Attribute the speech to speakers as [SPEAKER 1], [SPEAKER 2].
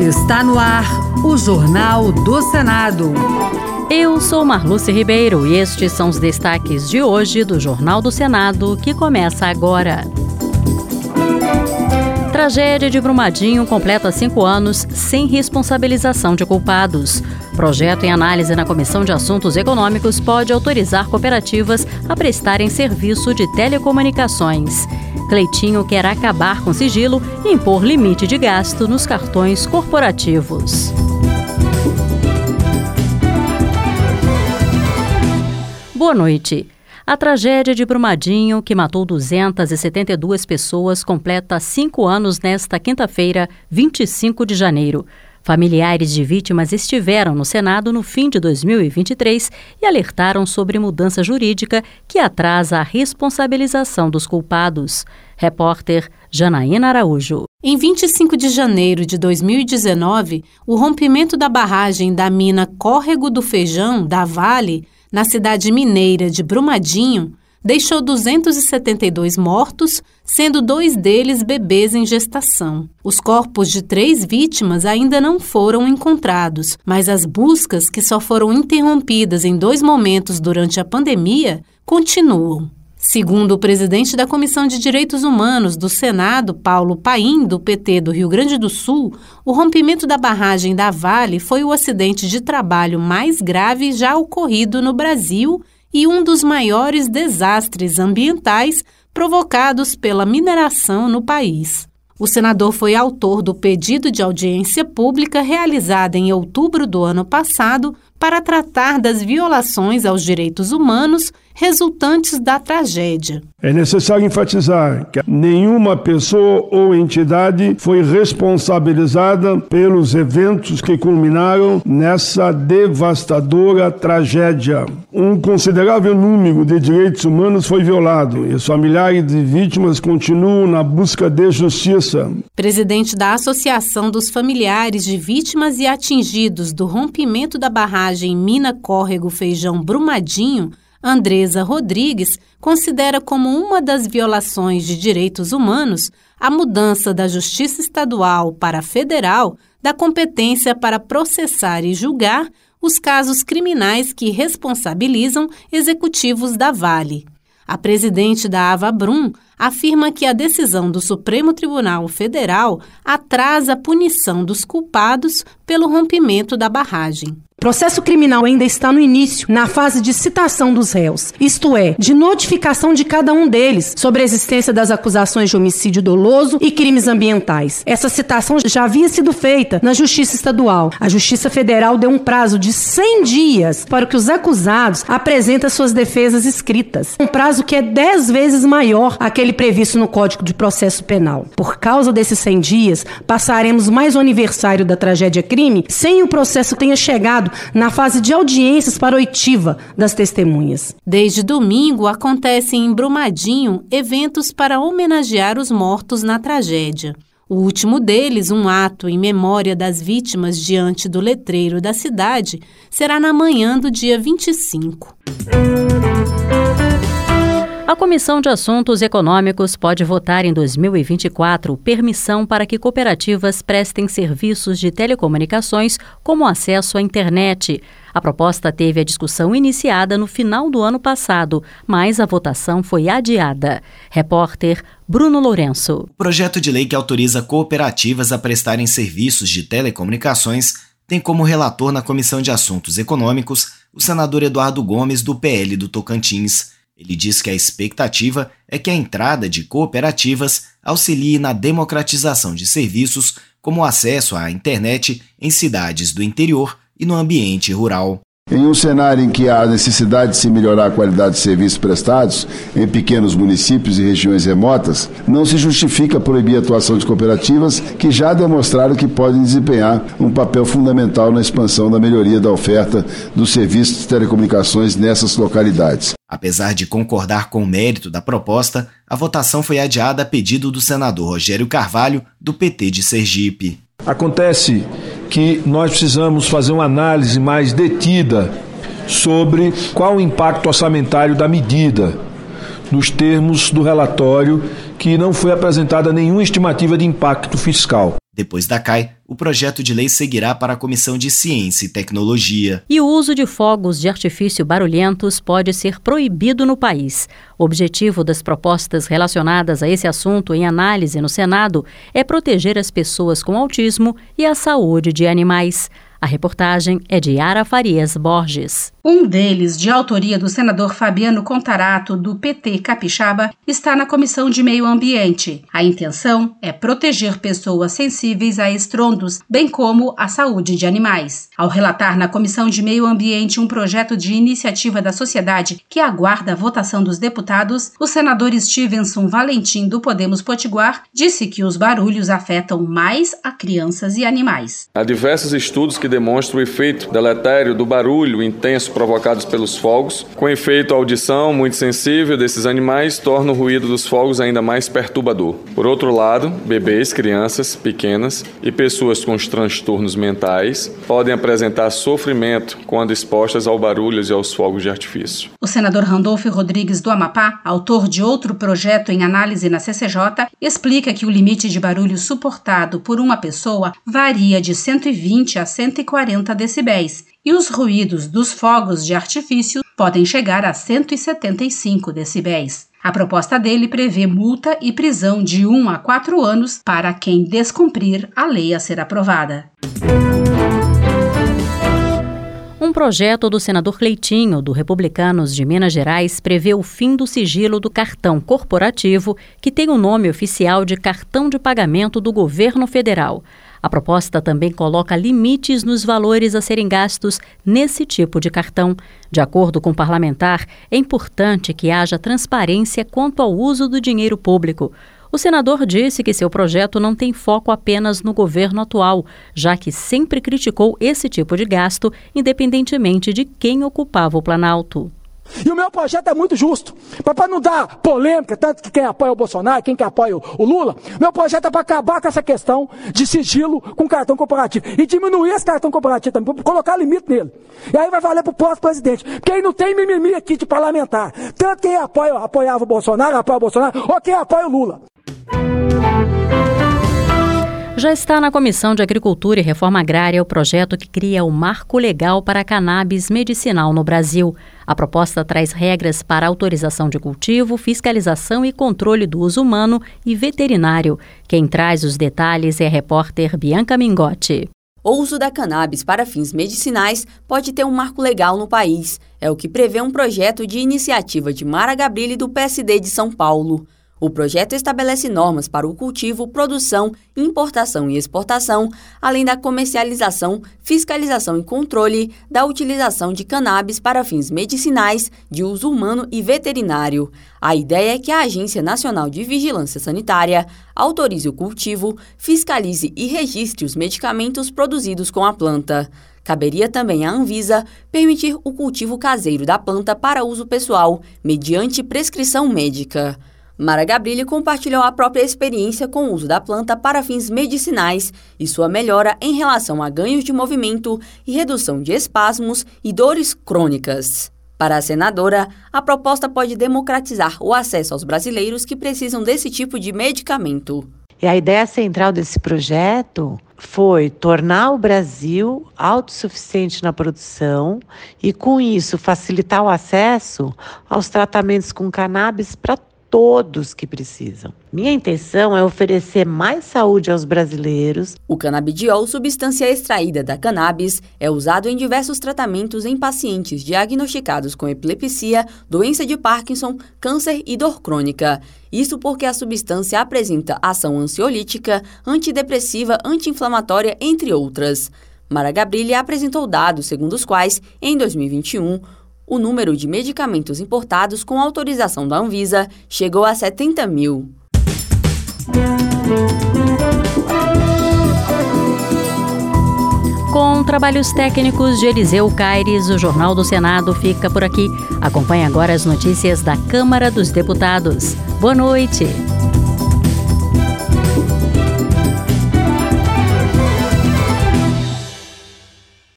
[SPEAKER 1] Está no ar o Jornal do Senado.
[SPEAKER 2] Eu sou Marluce Ribeiro e estes são os destaques de hoje do Jornal do Senado que começa agora. Tragédia de Brumadinho completa cinco anos sem responsabilização de culpados. Projeto em análise na Comissão de Assuntos Econômicos pode autorizar cooperativas a prestarem serviço de telecomunicações. Cleitinho quer acabar com sigilo e impor limite de gasto nos cartões corporativos. Boa noite. A tragédia de Brumadinho, que matou 272 pessoas, completa cinco anos nesta quinta-feira, 25 de janeiro. Familiares de vítimas estiveram no Senado no fim de 2023 e alertaram sobre mudança jurídica que atrasa a responsabilização dos culpados. Repórter Janaína Araújo.
[SPEAKER 3] Em 25 de janeiro de 2019, o rompimento da barragem da mina Córrego do Feijão, da Vale, na cidade mineira de Brumadinho, deixou 272 mortos, sendo dois deles bebês em gestação. Os corpos de três vítimas ainda não foram encontrados, mas as buscas, que só foram interrompidas em dois momentos durante a pandemia, continuam. Segundo o presidente da Comissão de Direitos Humanos do Senado, Paulo Paim, do PT do Rio Grande do Sul, o rompimento da barragem da Vale foi o acidente de trabalho mais grave já ocorrido no Brasil e um dos maiores desastres ambientais provocados pela mineração no país. O senador foi autor do pedido de audiência pública realizada em outubro do ano passado para tratar das violações aos direitos humanos resultantes da tragédia.
[SPEAKER 4] É necessário enfatizar que nenhuma pessoa ou entidade foi responsabilizada pelos eventos que culminaram nessa devastadora tragédia. Um considerável número de direitos humanos foi violado e os familiares de vítimas continuam na busca de justiça.
[SPEAKER 3] Presidente da Associação dos Familiares de Vítimas e Atingidos do Rompimento da Barragem Mina Córrego Feijão Brumadinho, Andresa Rodrigues considera como uma das violações de direitos humanos a mudança da Justiça Estadual para a Federal da competência para processar e julgar os casos criminais que responsabilizam executivos da Vale. A presidente da Avabrum afirma que a decisão do Supremo Tribunal Federal atrasa a punição dos culpados pelo rompimento da barragem.
[SPEAKER 5] Processo criminal ainda está no início, na fase de citação dos réus, isto é, de notificação de cada um deles sobre a existência das acusações de homicídio doloso e crimes ambientais. Essa citação já havia sido feita na Justiça Estadual. A Justiça Federal deu um prazo de 100 dias para que os acusados apresentem suas defesas escritas, um prazo que é 10 vezes maior aquele previsto no Código de Processo Penal. Por causa desses 100 dias, passaremos mais o aniversário da tragédia crime sem o processo tenha chegado na fase de audiências para oitiva das testemunhas.
[SPEAKER 3] Desde domingo acontecem em Brumadinho eventos para homenagear os mortos na tragédia. O último deles, um ato em memória das vítimas diante do letreiro da cidade, será na manhã do dia 25.
[SPEAKER 2] A Comissão de Assuntos Econômicos pode votar em 2024 permissão para que cooperativas prestem serviços de telecomunicações, como acesso à internet. A proposta teve a discussão iniciada no final do ano passado, mas a votação foi adiada. Repórter Bruno Lourenço.
[SPEAKER 6] O projeto de lei que autoriza cooperativas a prestarem serviços de telecomunicações tem como relator na Comissão de Assuntos Econômicos o senador Eduardo Gomes, do PL do Tocantins. Ele diz que a expectativa é que a entrada de cooperativas auxilie na democratização de serviços, como o acesso à internet em cidades do interior e no ambiente rural.
[SPEAKER 7] Em um cenário em que há necessidade de se melhorar a qualidade de serviços prestados em pequenos municípios e regiões remotas, não se justifica proibir a atuação de cooperativas que já demonstraram que podem desempenhar um papel fundamental na expansão da melhoria da oferta dos serviços de telecomunicações nessas localidades.
[SPEAKER 6] Apesar de concordar com o mérito da proposta, a votação foi adiada a pedido do senador Rogério Carvalho, do PT de Sergipe.
[SPEAKER 8] Acontece que nós precisamos fazer uma análise mais detida sobre qual o impacto orçamentário da medida. nos termos do relatório que não foi apresentada nenhuma estimativa de impacto fiscal.
[SPEAKER 6] Depois da CAI, o projeto de lei seguirá para a Comissão de Ciência e Tecnologia.
[SPEAKER 2] E o uso de fogos de artifício barulhentos pode ser proibido no país. O objetivo das propostas relacionadas a esse assunto em análise no Senado é proteger as pessoas com autismo e a saúde de animais. A reportagem é de Ara Farias Borges.
[SPEAKER 9] Um deles, de autoria do senador Fabiano Contarato, do PT Capixaba, está na Comissão de Meio Ambiente. A intenção é proteger pessoas sensíveis a estrondos, bem como a saúde de animais. Ao relatar na Comissão de Meio Ambiente um projeto de iniciativa da sociedade que aguarda a votação dos deputados, o senador Stevenson Valentim, do Podemos Potiguar, disse que os barulhos afetam mais a crianças e animais.
[SPEAKER 10] Há diversos estudos que demonstram o efeito deletério do barulho intenso provocados pelos fogos. Com efeito, a audição muito sensível desses animais torna o ruído dos fogos ainda mais perturbador. Por outro lado, bebês, crianças pequenas e pessoas com os transtornos mentais podem apresentar sofrimento quando expostas ao barulhos e aos fogos de artifício.
[SPEAKER 9] O senador Randolfo Rodrigues do Amapá, autor de outro projeto em análise na CCJ, explica que o limite de barulho suportado por uma pessoa varia de 120 a 140 decibéis e os ruídos dos fogos de artifício podem chegar a 175 decibéis. A proposta dele prevê multa e prisão de 1 a 4 anos para quem descumprir a lei a ser aprovada.
[SPEAKER 2] Um projeto do senador Cleitinho, do Republicanos de Minas Gerais, prevê o fim do sigilo do cartão corporativo, que tem o nome oficial de cartão de pagamento do governo federal. A proposta também coloca limites nos valores a serem gastos nesse tipo de cartão. De acordo com o parlamentar, é importante que haja transparência quanto ao uso do dinheiro público. O senador disse que seu projeto não tem foco apenas no governo atual, já que sempre criticou esse tipo de gasto, independentemente de quem ocupava o Planalto.
[SPEAKER 11] E o meu projeto é muito justo. Para não dar polêmica, tanto que quem apoia o Bolsonaro, quem que apoia o Lula, meu projeto é para acabar com essa questão de sigilo com cartão corporativo. E diminuir esse cartão corporativo também, colocar limite nele. E aí vai valer para o pós-presidente. Quem não tem mimimi aqui de parlamentar. Tanto quem apoia, apoiava o Bolsonaro, apoia o Bolsonaro, ou quem apoia o Lula.
[SPEAKER 2] Já está na Comissão de Agricultura e Reforma Agrária o projeto que cria o marco legal para a cannabis medicinal no Brasil. A proposta traz regras para autorização de cultivo, fiscalização e controle do uso humano e veterinário. Quem traz os detalhes é a repórter Bianca Mingotti.
[SPEAKER 12] O uso da cannabis para fins medicinais pode ter um marco legal no país. É o que prevê um projeto de iniciativa de Mara Gabrilli do PSD de São Paulo. O projeto estabelece normas para o cultivo, produção, importação e exportação, além da comercialização, fiscalização e controle da utilização de cannabis para fins medicinais, de uso humano e veterinário. A ideia é que a Agência Nacional de Vigilância Sanitária autorize o cultivo, fiscalize e registre os medicamentos produzidos com a planta. Caberia também à Anvisa permitir o cultivo caseiro da planta para uso pessoal, mediante prescrição médica. Mara Gabrilli compartilhou a própria experiência com o uso da planta para fins medicinais e sua melhora em relação a ganhos de movimento e redução de espasmos e dores crônicas. Para a senadora, a proposta pode democratizar o acesso aos brasileiros que precisam desse tipo de medicamento.
[SPEAKER 13] E a ideia central desse projeto foi tornar o Brasil autossuficiente na produção e, com isso, facilitar o acesso aos tratamentos com cannabis para todos que precisam. Minha intenção é oferecer mais saúde aos brasileiros.
[SPEAKER 12] O canabidiol, substância extraída da cannabis, é usado em diversos tratamentos em pacientes diagnosticados com epilepsia, doença de Parkinson, câncer e dor crônica. Isso porque a substância apresenta ação ansiolítica, antidepressiva, anti-inflamatória, entre outras. Mara Gabrilli apresentou dados segundo os quais, em 2021, o número de medicamentos importados com autorização da Anvisa chegou a 70 mil.
[SPEAKER 2] Com trabalhos técnicos de Eliseu Caires, o Jornal do Senado fica por aqui. Acompanhe agora as notícias da Câmara dos Deputados. Boa noite.